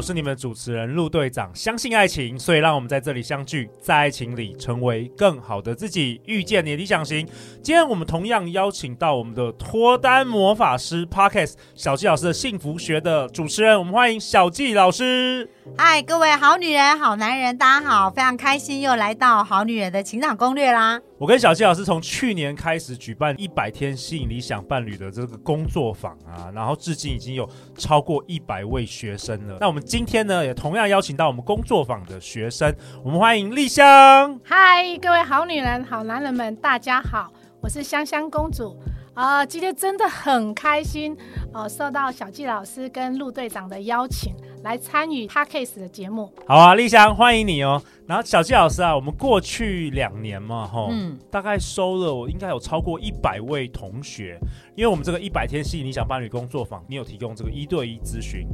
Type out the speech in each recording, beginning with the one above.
我是你们的主持人陆队长。相信爱情，所以让我们在这里相聚，在爱情里成为更好的自己，遇见你的理想型。今天我们同样邀请到我们的脱单魔法师 Podcast 小纪老师的幸福学的主持人，我们欢迎小纪老师。嗨，各位好女人、好男人，大家好，非常开心又来到好女人的情场攻略啦。我跟小纪老师从去年开始举办一百天吸引理想伴侣的这个工作坊啊，然后至今已经有超过一百位学生了。那我们今天呢，也同样邀请到我们工作坊的学生，我们欢迎丽香。嗨，各位好女人、好男人们，大家好，我是香香公主。啊、呃，今天真的很开心，呃，受到小纪老师跟陆队长的邀请，来参与 Podcast 的节目。好啊，丽香，欢迎你哦。然后小纪老师啊，我们过去两年嘛，哈，嗯，大概收了我应该有超过一百位同学，因为我们这个一百天吸引理想伴侣工作坊，你有提供这个一对一咨询。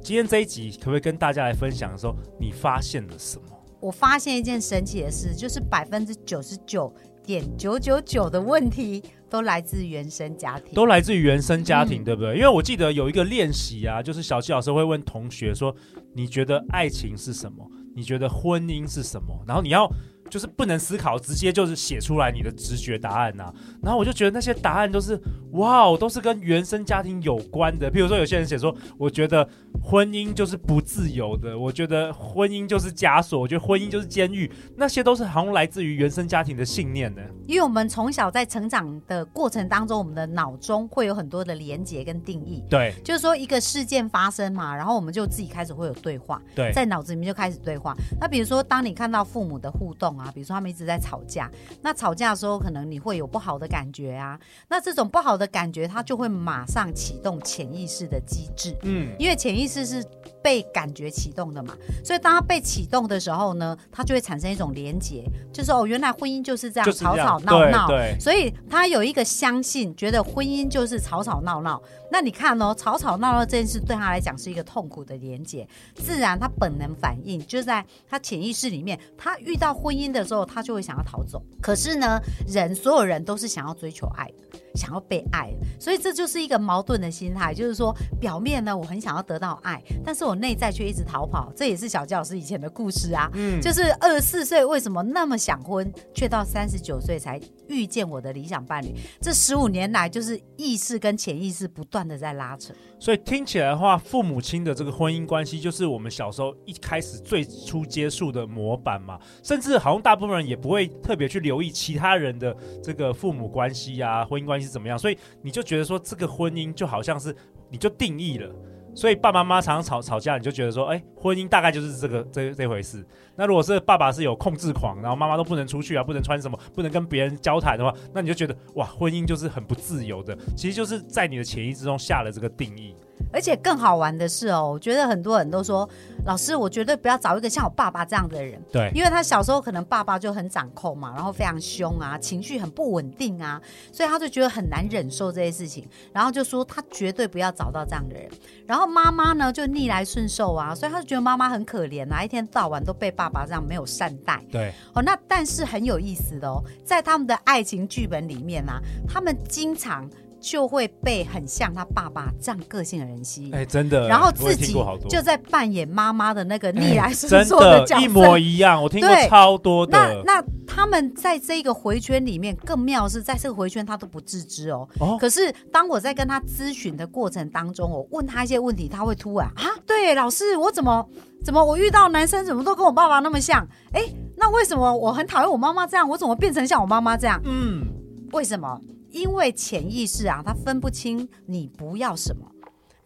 今天这一集可不可以跟大家来分享的时候，你发现了什么？我发现一件神奇的事，就是百分之九十九点九九九的问题。都来自原生家庭，都来自于原生家庭，嗯、对不对？因为我记得有一个练习啊，就是小七老师会问同学说：“你觉得爱情是什么？你觉得婚姻是什么？”然后你要就是不能思考，直接就是写出来你的直觉答案呐。然后我就觉得那些答案都是哇，都是跟原生家庭有关的。譬如说，有些人写说：“我觉得。”婚姻就是不自由的，我觉得婚姻就是枷锁，我觉得婚姻就是监狱，那些都是好像来自于原生家庭的信念呢。因为我们从小在成长的过程当中，我们的脑中会有很多的连结跟定义。对，就是说一个事件发生嘛，然后我们就自己开始会有对话。对，在脑子里面就开始对话。那比如说，当你看到父母的互动啊，比如说他们一直在吵架，那吵架的时候可能你会有不好的感觉啊，那这种不好的感觉，它就会马上启动潜意识的机制。嗯，因为潜意识。是是被感觉启动的嘛，所以当他被启动的时候呢，他就会产生一种连结，就是哦，原来婚姻就是这样，吵吵闹闹，对对，所以他有一个相信，觉得婚姻就是吵吵闹闹。那你看哦，吵吵闹闹这件事对他来讲是一个痛苦的连结，自然他本能反应就在他潜意识里面，他遇到婚姻的时候，他就会想要逃走。可是呢，人所有人都是想要追求爱的。想要被爱，所以这就是一个矛盾的心态，就是说表面呢，我很想要得到爱，但是我内在却一直逃跑。这也是小纪老师以前的故事啊，嗯，就是二十四岁为什么那么想婚，却到三十九岁才遇见我的理想伴侣。这十五年来，就是意识跟潜意识不断的在拉扯。所以听起来的话，父母亲的这个婚姻关系，就是我们小时候一开始最初接触的模板嘛。甚至好像大部分人也不会特别去留意其他人的这个父母关系啊，婚姻关系。是怎么样？所以你就觉得说，这个婚姻就好像是你就定义了，所以爸爸妈妈常常吵吵架，你就觉得说，哎，婚姻大概就是这个这这回事。那如果是爸爸是有控制狂，然后妈妈都不能出去啊，不能穿什么，不能跟别人交谈的话，那你就觉得哇，婚姻就是很不自由的。其实就是在你的潜意识中下了这个定义。而且更好玩的是哦，我觉得很多人都说，老师，我绝对不要找一个像我爸爸这样的人。对，因为他小时候可能爸爸就很掌控嘛，然后非常凶啊，情绪很不稳定啊，所以他就觉得很难忍受这些事情，然后就说他绝对不要找到这样的人。然后妈妈呢就逆来顺受啊，所以他就觉得妈妈很可怜啊，一天到晚都被爸爸这样没有善待。对，哦，那但是很有意思的哦，在他们的爱情剧本里面啊，他们经常。就会被很像他爸爸这样个性的人吸引，哎，真的。然后自己就在扮演妈妈的那个逆来顺受的角色，一模一样。我听过超多的。那那他们在这个回圈里面，更妙是在这个回圈他都不自知哦。哦。可是当我在跟他咨询的过程当中，我问他一些问题，他会突然啊，对，老师，我怎么怎么我遇到男生怎么都跟我爸爸那么像？哎，那为什么我很讨厌我妈妈这样？我怎么变成像我妈妈这样？嗯，为什么？因为潜意识啊，它分不清你不要什么，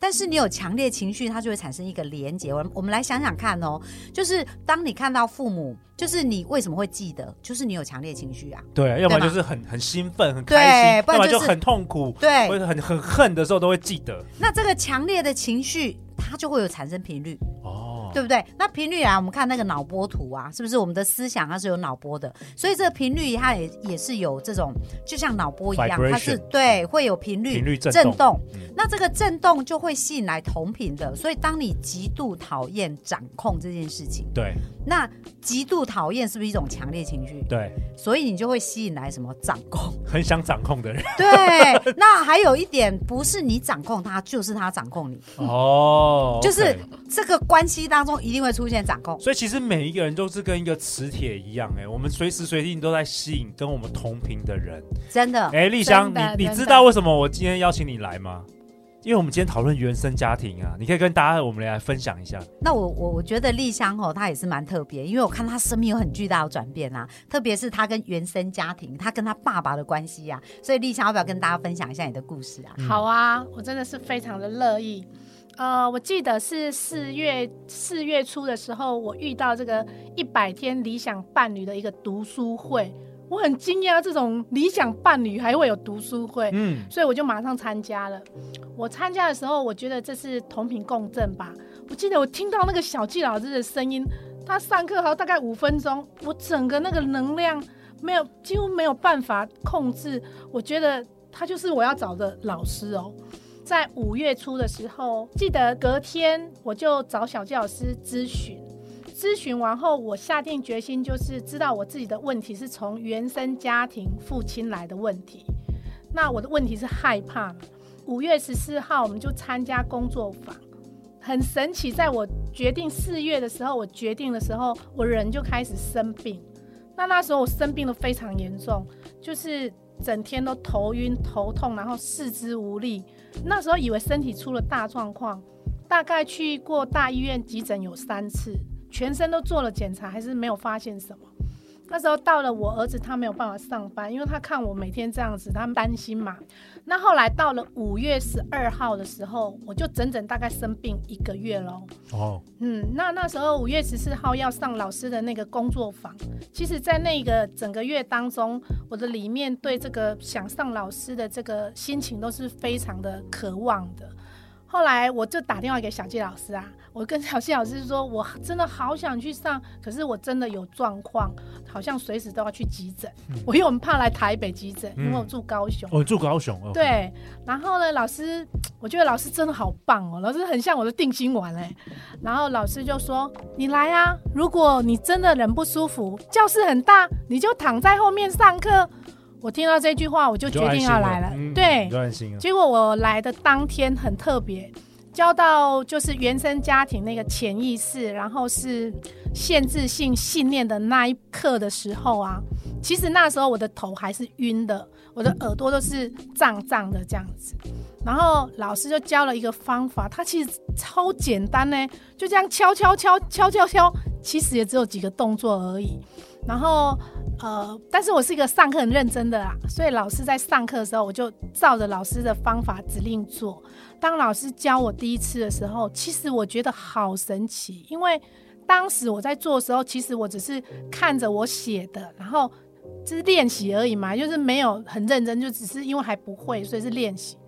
但是你有强烈情绪，它就会产生一个连结。我我们来想想看哦，就是当你看到父母，就是你为什么会记得？就是你有强烈情绪啊。对，要不然就是很很兴奋、很开心，不然就是、要不然就很痛苦，对，或者很很恨的时候都会记得。那这个强烈的情绪，它就会有产生频率。哦。哦，对不对？那频率啊，我们看那个脑波图啊，是不是我们的思想它是有脑波的？所以这个频率它也也是有这种，就像脑波一样，Vibration, 它是对会有频率频率震动。震动嗯、那这个震动就会吸引来同频的。所以当你极度讨厌掌控这件事情，对，那极度讨厌是不是一种强烈情绪？对，所以你就会吸引来什么掌控，很想掌控的人。对，那还有一点，不是你掌控他，就是他掌控你。哦，就是这个关系当中一定会出现掌控。所以其实每一个人都是跟一个磁铁一样，哎，我们随时随地都在吸引跟我们同频的人。真的，哎，丽香，你你知道为什么我今天邀请你来吗？因为我们今天讨论原生家庭啊，你可以跟大家我们来分享一下。那我我我觉得丽香哦，她也是蛮特别，因为我看她生命有很巨大的转变啊，特别是她跟原生家庭，她跟她爸爸的关系啊。所以丽香要不要跟大家分享一下你的故事啊？嗯、好啊，我真的是非常的乐意。呃，我记得是四月四月初的时候，我遇到这个一百天理想伴侣的一个读书会。我很惊讶，这种理想伴侣还会有读书会，嗯，所以我就马上参加了。我参加的时候，我觉得这是同频共振吧。我记得我听到那个小纪老师的声音，他上课好像大概五分钟，我整个那个能量没有，几乎没有办法控制。我觉得他就是我要找的老师哦。在五月初的时候，记得隔天我就找小纪老师咨询。咨询完后，我下定决心，就是知道我自己的问题是从原生家庭父亲来的问题。那我的问题是害怕。五月十四号，我们就参加工作坊，很神奇。在我决定四月的时候，我决定的时候，我人就开始生病。那那时候我生病得非常严重，就是整天都头晕头痛，然后四肢无力。那时候以为身体出了大状况，大概去过大医院急诊有三次。全身都做了检查，还是没有发现什么。那时候到了我儿子，他没有办法上班，因为他看我每天这样子，他们担心嘛。那后来到了五月十二号的时候，我就整整大概生病一个月喽。哦，嗯，那那时候五月十四号要上老师的那个工作坊，其实，在那个整个月当中，我的里面对这个想上老师的这个心情都是非常的渴望的。后来我就打电话给小纪老师啊，我跟小谢老师说，我真的好想去上，可是我真的有状况，好像随时都要去急诊。嗯、我因为我们怕来台北急诊，因为我住高雄。哦、住高雄哦。对，然后呢，老师，我觉得老师真的好棒哦，老师很像我的定心丸哎。然后老师就说：“你来啊，如果你真的人不舒服，教室很大，你就躺在后面上课。”我听到这句话，我就决定要来了。了嗯、对，结果我来的当天很特别，教到就是原生家庭那个潜意识，然后是限制性信念的那一刻的时候啊，其实那时候我的头还是晕的，我的耳朵都是胀胀的这样子。然后老师就教了一个方法，它其实超简单呢，就这样敲敲敲敲敲敲，其实也只有几个动作而已。然后。呃，但是我是一个上课很认真的啦，所以老师在上课的时候，我就照着老师的方法指令做。当老师教我第一次的时候，其实我觉得好神奇，因为当时我在做的时候，其实我只是看着我写的，然后就是练习而已嘛，就是没有很认真，就只是因为还不会，所以是练习。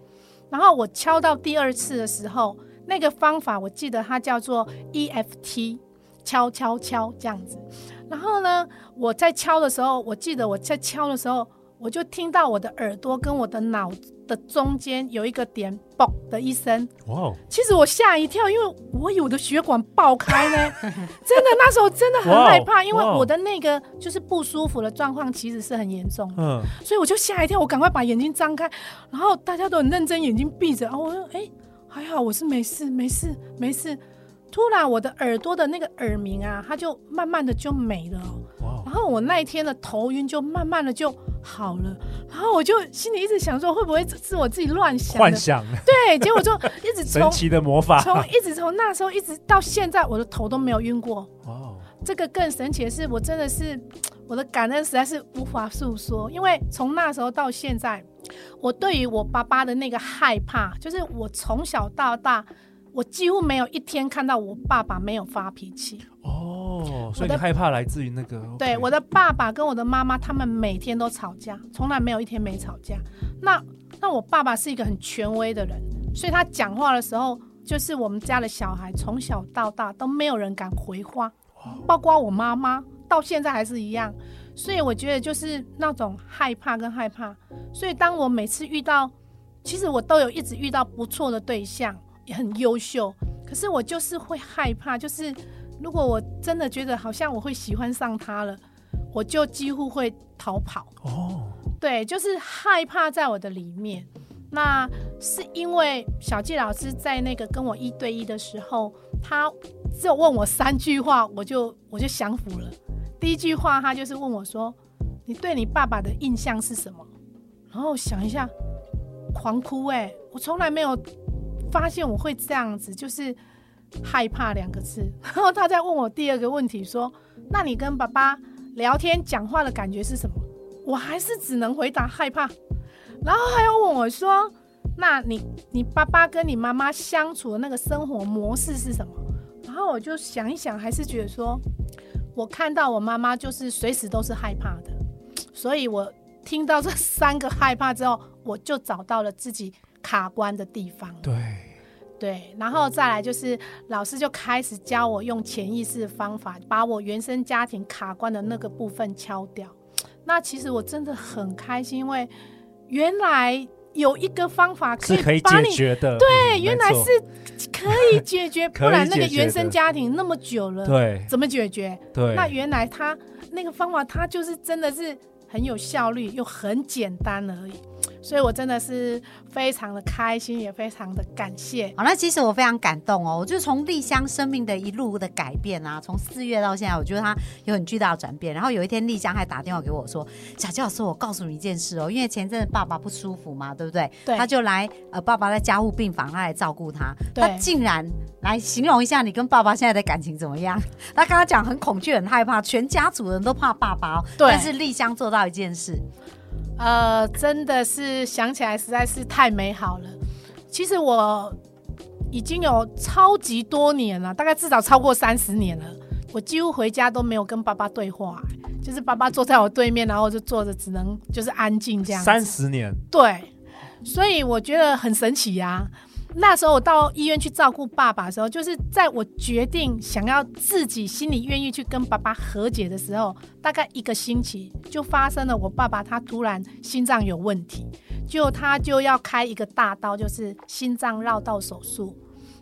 然后我敲到第二次的时候，那个方法我记得它叫做 EFT，敲敲敲这样子。然后呢，我在敲的时候，我记得我在敲的时候，我就听到我的耳朵跟我的脑的中间有一个点“嘣”的一声。哇.其实我吓一跳，因为我以为我的血管爆开呢。真的，那时候真的很害怕.因为我的那个就是不舒服的状况其实是很严重的。嗯。所以我就吓一跳，我赶快把眼睛张开，然后大家都很认真，眼睛闭着。然后我说：“哎，还好，我是没事，没事，没事。”突然，我的耳朵的那个耳鸣啊，它就慢慢的就没了。然后我那一天的头晕就慢慢的就好了。然后我就心里一直想说，会不会是我自己乱想？幻想。对，结果就一直从 神奇的魔法，从一直从那时候一直到现在，我的头都没有晕过。Wow. 这个更神奇的是，我真的是我的感恩实在是无法诉说，因为从那时候到现在，我对于我爸爸的那个害怕，就是我从小到大。我几乎没有一天看到我爸爸没有发脾气哦，所以你害怕来自于那个？对，我的爸爸跟我的妈妈，他们每天都吵架，从来没有一天没吵架。那那我爸爸是一个很权威的人，所以他讲话的时候就是我们家的小孩从小到大都没有人敢回话，包括我妈妈到现在还是一样。所以我觉得就是那种害怕跟害怕。所以当我每次遇到，其实我都有一直遇到不错的对象，也很优秀，可是我就是会害怕，就是如果我真的觉得好像我会喜欢上他了，我就几乎会逃跑。哦，对，就是害怕在我的里面。那是因为小纪老师在那个跟我一对一的时候，他只有问我三句话，我就我就降服了。第一句话，他就是问我说：“你对你爸爸的印象是什么？”然后想一下，狂哭哎、欸！我从来没有发现我会这样子，就是害怕两个字。然后他再问我第二个问题说：“那你跟爸爸聊天讲话的感觉是什么？”我还是只能回答害怕。然后还要问我说：“那你你爸爸跟你妈妈相处的那个生活模式是什么？”然后我就想一想，还是觉得说，我看到我妈妈就是随时都是害怕的，所以我听到这三个害怕之后，我就找到了自己卡关的地方。对对，然后再来就是老师就开始教我用潜意识的方法，把我原生家庭卡关的那个部分敲掉。那其实我真的很开心，因为。原来有一个方法可以是可以解决的，对，嗯、原来是可以解决，不然那个原生家庭那么久了，对，怎么解决？对，那原来他那个方法，他就是真的是很有效率，又很简单而已。所以我真的是非常的开心，也非常的感谢。好，那其实我非常感动哦，我就从丽香生命的一路的改变啊，从四月到现在，我觉得她有很巨大的转变。然后有一天丽香还打电话给我说：“小纪老师，我告诉你一件事哦，因为前阵子爸爸不舒服嘛，对不对？对，他就来呃，爸爸在家务病房，他来照顾他。他竟然来形容一下你跟爸爸现在的感情怎么样？他刚刚讲很恐惧、很害怕，全家族人都怕爸爸哦。对，但是丽香做到一件事。呃，真的是想起来实在是太美好了。其实我已经有超级多年了，大概至少超过三十年了。我几乎回家都没有跟爸爸对话，就是爸爸坐在我对面，然后就坐着，只能就是安静这样。三十年，对，所以我觉得很神奇呀、啊。那时候我到医院去照顾爸爸的时候，就是在我决定想要自己心里愿意去跟爸爸和解的时候，大概一个星期就发生了，我爸爸他突然心脏有问题，就他就要开一个大刀，就是心脏绕道手术。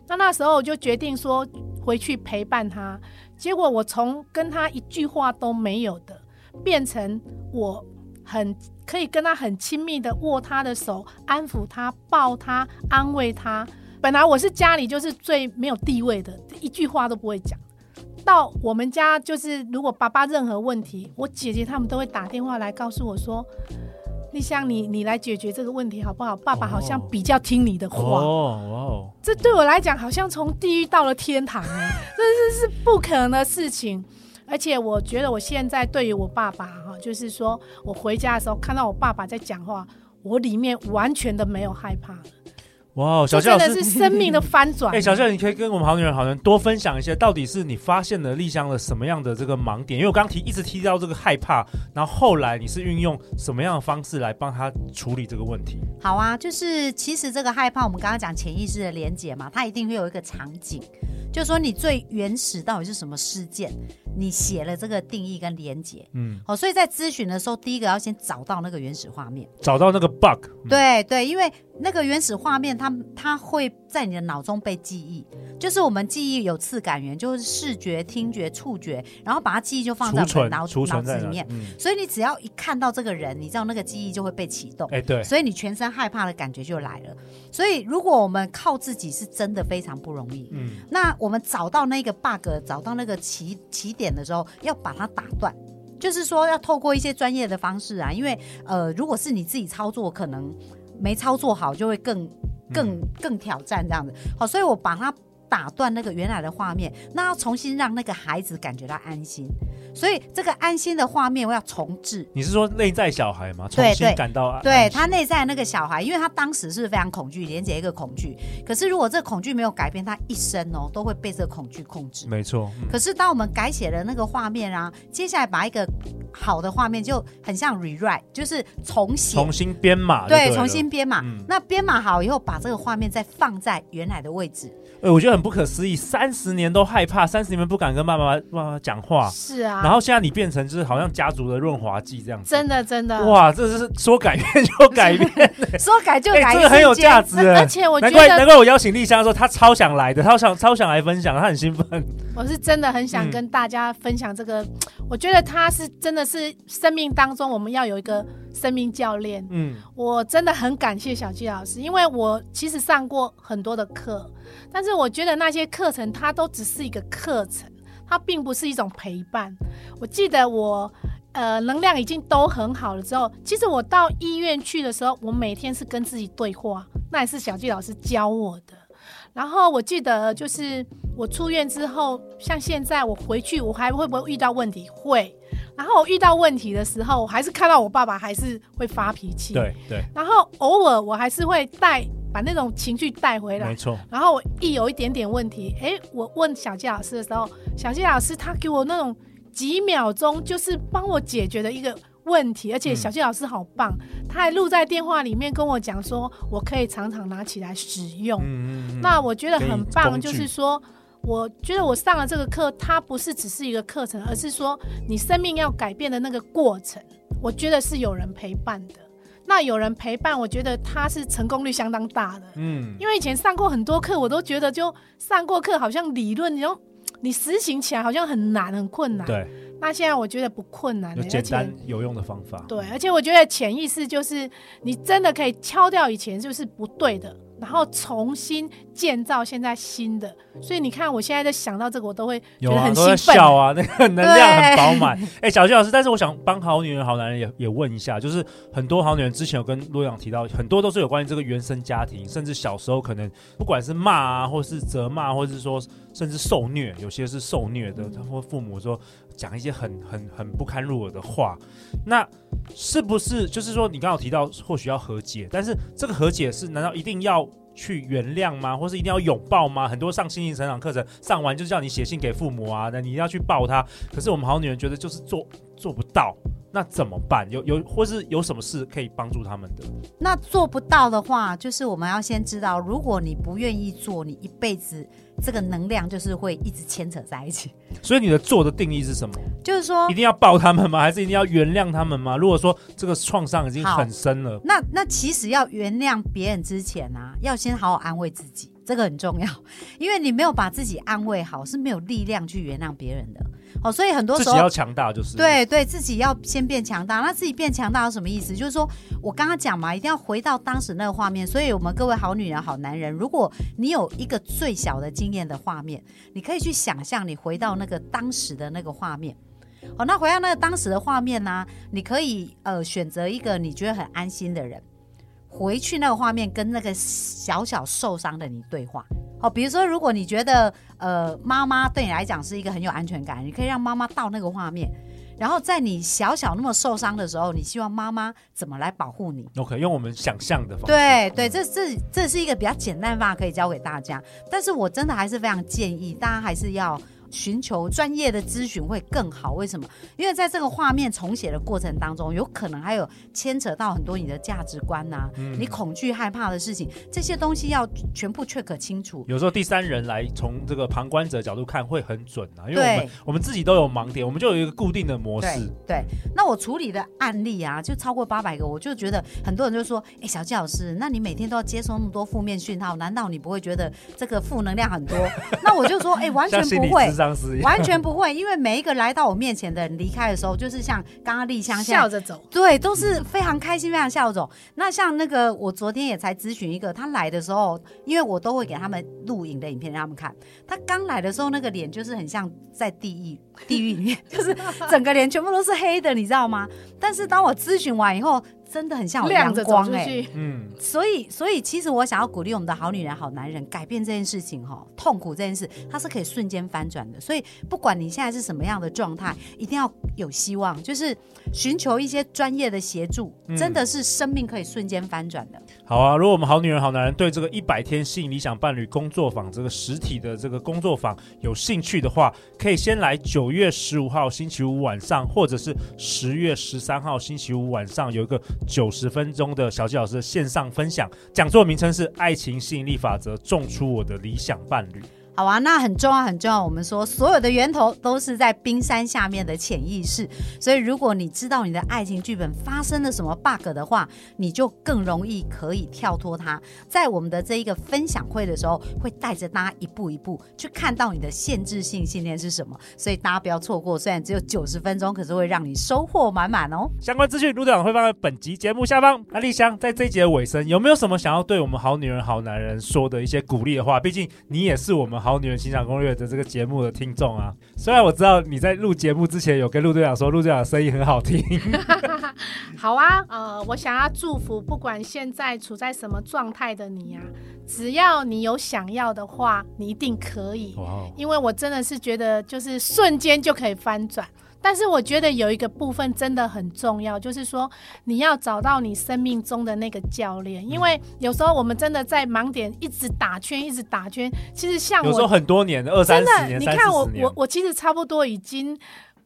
那那时候我就决定说回去陪伴他，结果我从跟他一句话都没有的，变成我很。可以跟他很亲密的握他的手，安抚他，抱他，安慰他。本来我是家里就是最没有地位的，一句话都不会讲。到我们家就是，如果爸爸任何问题，我姐姐他们都会打电话来告诉我说：“丽香，你你来解决这个问题好不好？爸爸好像比较听你的话。”哦哦，这对我来讲好像从地狱到了天堂哎，这是是不可能的事情。而且我觉得我现在对于我爸爸哈，就是说我回家的时候看到我爸爸在讲话，我里面完全的没有害怕了。哇，小纪老师真的是生命的翻转。哎、欸，小纪，你可以跟我们好女人好人多分享一些，到底是你发现了丽香的什么样的这个盲点？因为我刚提一直提到这个害怕，然后后来你是运用什么样的方式来帮他处理这个问题？好啊，就是其实这个害怕，我们刚刚讲潜意识的连结嘛，它一定会有一个场景。就说你最原始到底是什么事件？你写了这个定义跟连结，嗯，好，所以在咨询的时候，第一个要先找到那个原始画面，找到那个 bug，嗯、对对，因为那个原始画面它，它它会在你的脑中被记忆，就是我们记忆有次感源，就是视觉、听觉、触觉，然后把它记忆就放在我们脑脑子里面，嗯、所以你只要一看到这个人，你知道那个记忆就会被启动，哎，对，所以你全身害怕的感觉就来了。所以如果我们靠自己，是真的非常不容易，嗯，那我们找到那个 bug，找到那个起起点的时候，要把它打断，就是说要透过一些专业的方式啊，因为呃，如果是你自己操作，可能没操作好，就会更更更挑战这样子。好，所以我把它打断那个原来的画面，那要重新让那个孩子感觉到安心。所以这个安心的画面我要重置。你是说内在小孩吗？重新感到安心。对，他内在那个小孩，因为他当时是非常恐惧，连接一个恐惧。可是如果这个恐惧没有改变，他一生哦都会被这个恐惧控制。没错。嗯、可是当我们改写了那个画面啊，接下来把一个好的画面就很像 rewrite，就是重写、重新编码。对，重新编码。嗯、那编码好以后，把这个画面再放在原来的位置。哎，我觉得很不可思议，三十年都害怕，三十年不敢跟爸爸妈妈讲话。是啊。然后现在你变成就是好像家族的润滑剂这样子。真的真的。哇，这是说改变就改变，说改就改，欸、这个很有价值。而且我觉得，难怪难怪我邀请丽香的时候，她超想来的，她想超想来分享，她很兴奋。我是真的很想跟大家分享这个，嗯、我觉得他是真的是生命当中我们要有一个生命教练。嗯，我真的很感谢小纪老师，因为我其实上过很多的课。但是我觉得那些课程它都只是一个课程，它并不是一种陪伴。我记得我呃能量已经都很好了之后，其实我到医院去的时候，我每天是跟自己对话，那也是小纪老师教我的。然后我记得就是我出院之后，像现在我回去，我还会不会遇到问题？会。然后我遇到问题的时候，我还是看到我爸爸还是会发脾气。对对。然后偶尔我还是会带。把那种情绪带回来，没错。然后我一有一点点问题，哎，我问小纪老师的时候，小纪老师他给我那种几秒钟就是帮我解决的一个问题，而且小纪老师好棒，嗯、他还录在电话里面跟我讲说，我可以常常拿起来使用。嗯、那我觉得很棒，就是说，我觉得我上了这个课，它不是只是一个课程，而是说你生命要改变的那个过程，我觉得是有人陪伴的。那有人陪伴，我觉得他是成功率相当大的。嗯，因为以前上过很多课，我都觉得就上过课，好像理论，你说你实行起来好像很难、很困难。对。那现在我觉得不困难，有简单有用的方法。对，而且我觉得潜意识就是你真的可以敲掉以前就是不对的。然后重新建造现在新的，所以你看，我现在在想到这个，我都会觉得很兴奋。笑啊，那个 能量很饱满。哎对，小纪老师，但是我想帮好女人、好男人也也问一下，就是很多好女人之前有跟洛阳提到，很多都是有关于这个原生家庭，甚至小时候可能不管是骂啊，或是责骂，或是说甚至受虐，有些是受虐的，他或父母说讲一些很很很不堪入耳的话，那是不是就是说你刚刚有提到或许要和解，但是这个和解是难道一定要？去原谅吗？或是一定要拥抱吗？很多上心灵成长课程上完就叫你写信给父母啊，那你要去抱他。可是我们好女人觉得就是做做不到，那怎么办？有有或是有什么事可以帮助他们的？那做不到的话，就是我们要先知道，如果你不愿意做，你一辈子。这个能量就是会一直牵扯在一起，所以你的做的定义是什么？就是说，一定要抱他们吗？还是一定要原谅他们吗？如果说这个创伤已经很深了，那那其实要原谅别人之前啊，要先好好安慰自己，这个很重要，因为你没有把自己安慰好，是没有力量去原谅别人的。哦，所以很多时候自己要强大，就是对对，自己要先变强大。那自己变强大有什么意思？就是说我刚刚讲嘛，一定要回到当时那个画面。所以我们各位好女人、好男人，如果你有一个最小的经验的画面，你可以去想象你回到那个当时的那个画面。哦，那回到那个当时的画面呢，你可以呃选择一个你觉得很安心的人，回去那个画面跟那个小小受伤的你对话。哦，比如说，如果你觉得呃妈妈对你来讲是一个很有安全感，你可以让妈妈到那个画面，然后在你小小那么受伤的时候，你希望妈妈怎么来保护你？OK，用我们想象的方式。对对，这这这是一个比较简单的方法，可以教给大家。但是我真的还是非常建议大家还是要。寻求专业的咨询会更好，为什么？因为在这个画面重写的过程当中，有可能还有牵扯到很多你的价值观呐、啊，嗯、你恐惧害怕的事情，这些东西要全部 check 清楚。有时候第三人来从这个旁观者角度看会很准啊，因为我们我们自己都有盲点，我们就有一个固定的模式。对，对那我处理的案例啊，就超过八百个，我就觉得很多人就说：“哎，小纪老师，那你每天都要接收那么多负面讯号，难道你不会觉得这个负能量很多？” 那我就说：“哎，完全不会。”完全不会，因为每一个来到我面前的人离开的时候，就是像刚刚丽香笑着走，对，都是非常开心，非常笑着走。那像那个，我昨天也才咨询一个，他来的时候，因为我都会给他们录影的影片让他们看。他刚来的时候，那个脸就是很像在地狱，地狱里面就是整个脸全部都是黑的，你知道吗？但是当我咨询完以后，真的很像有亮着阳光哎。嗯，所以，所以其实我想要鼓励我们的好女人、好男人改变这件事情哈，痛苦这件事它是可以瞬间翻转的。所以，不管你现在是什么样的状态，一定要有希望，就是寻求一些专业的协助，真的是生命可以瞬间翻转的。好啊。如果我们好女人、好男人对这个一百天吸引理想伴侣工作坊这个实体的这个工作坊有兴趣的话，可以先来九月十五号星期五晚上，或者是十月十三号星期五晚上有一个九十分钟的小纪老师的线上分享，讲座名称是《爱情吸引力法则：种出我的理想伴侣》。好啊，那很重要，很重要。我们说，所有的源头都是在冰山下面的潜意识。所以，如果你知道你的爱情剧本发生了什么 bug 的话，你就更容易可以跳脱它。在我们的这一个分享会的时候，会带着大家一步一步去看到你的限制性信念是什么。所以大家不要错过，虽然只有九十分钟，可是会让你收获满满哦。相关资讯，陆队长会放在本集节目下方。那丽香在这一集的尾声，有没有什么想要对我们好女人、好男人说的一些鼓励的话？毕竟你也是我们好女人欣赏攻略的这个节目的听众啊。虽然我知道你在录节目之前有跟陆队长说，陆队长声音很好听。好啊，呃，我想要祝福，不管现在处在什么状态的你啊，只要你有想要的话，你一定可以。哇，因为我真的是觉得，就是瞬间就可以翻转。但是我觉得有一个部分真的很重要，就是说你要找到你生命中的那个教练，因为有时候我们真的在盲点一直打圈，一直打圈。其实像我有时候很多年二三十年，真的，你看我我我其实差不多已经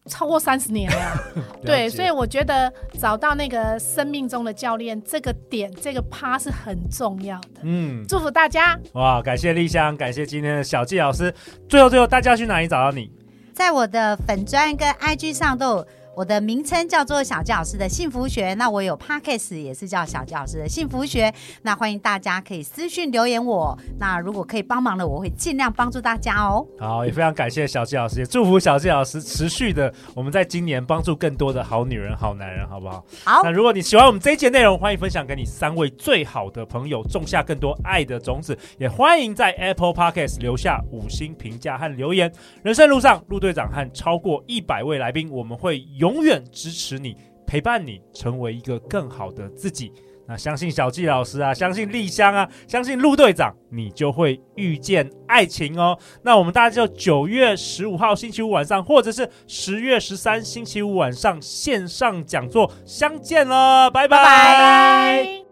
超过三十年了。对，所以我觉得找到那个生命中的教练，这个点这个趴是很重要的。嗯，祝福大家。哇，感谢丽香，感谢今天的小纪老师。最后最后，大家去哪里找到你？在我的粉钻跟 IG 上都有。我的名称叫做小纪老师的幸福学，那我有 Podcast 也是叫小纪老师的幸福学，那欢迎大家可以私讯留言我，那如果可以帮忙的，我会尽量帮助大家哦。好，也非常感谢小纪老师，也祝福小纪老师持续的，我们在今年帮助更多的好女人、好男人，好不好？好。那如果你喜欢我们这一节内容，欢迎分享给你三位最好的朋友，种下更多爱的种子，也欢迎在 Apple Podcast 留下五星评价和留言。人生路上，陆队长和超过一百位来宾，我们会永远支持。你，陪伴你，成为一个更好的自己。那相信小纪老师啊，相信丽香啊，相信陆队长，你就会遇见爱情哦。那我们大家就九月十五号星期五晚上，或者是十月十三星期五晚上线上讲座相见了，拜拜。